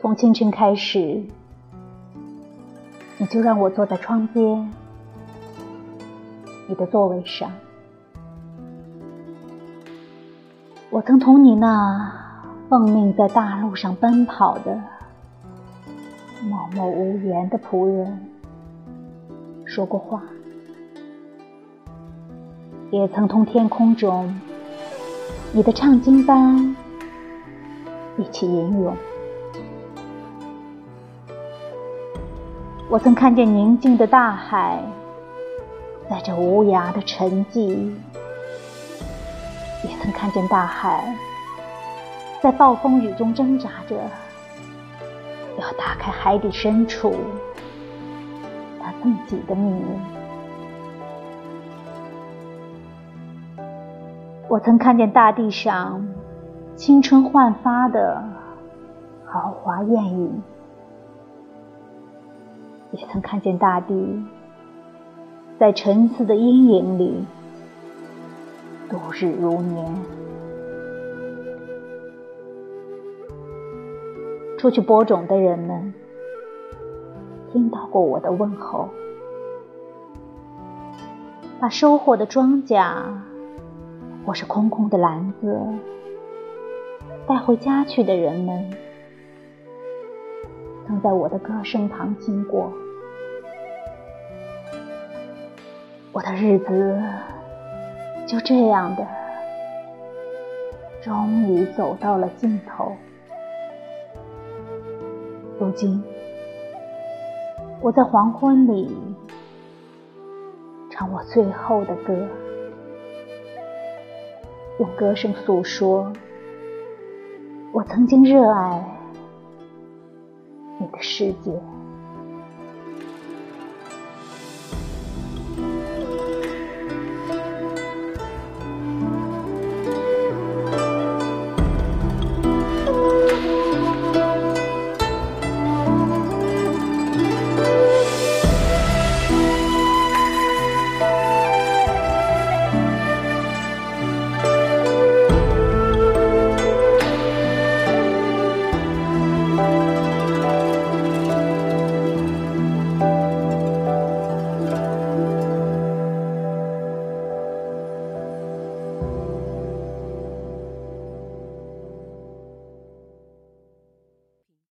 从清晨开始，你就让我坐在窗边，你的座位上。我曾同你那奉命在大路上奔跑的默默无言的仆人说过话，也曾同天空中你的唱经般一起吟咏。我曾看见宁静的大海，在这无涯的沉寂；也曾看见大海，在暴风雨中挣扎着，要打开海底深处它自己的秘密。我曾看见大地上青春焕发的豪华艳影。也曾看见大地在沉思的阴影里度日如年。出去播种的人们听到过我的问候，把收获的庄稼或是空空的篮子带回家去的人们。曾在我的歌声旁经过，我的日子就这样的，终于走到了尽头。如今，我在黄昏里唱我最后的歌，用歌声诉说我曾经热爱。的世界。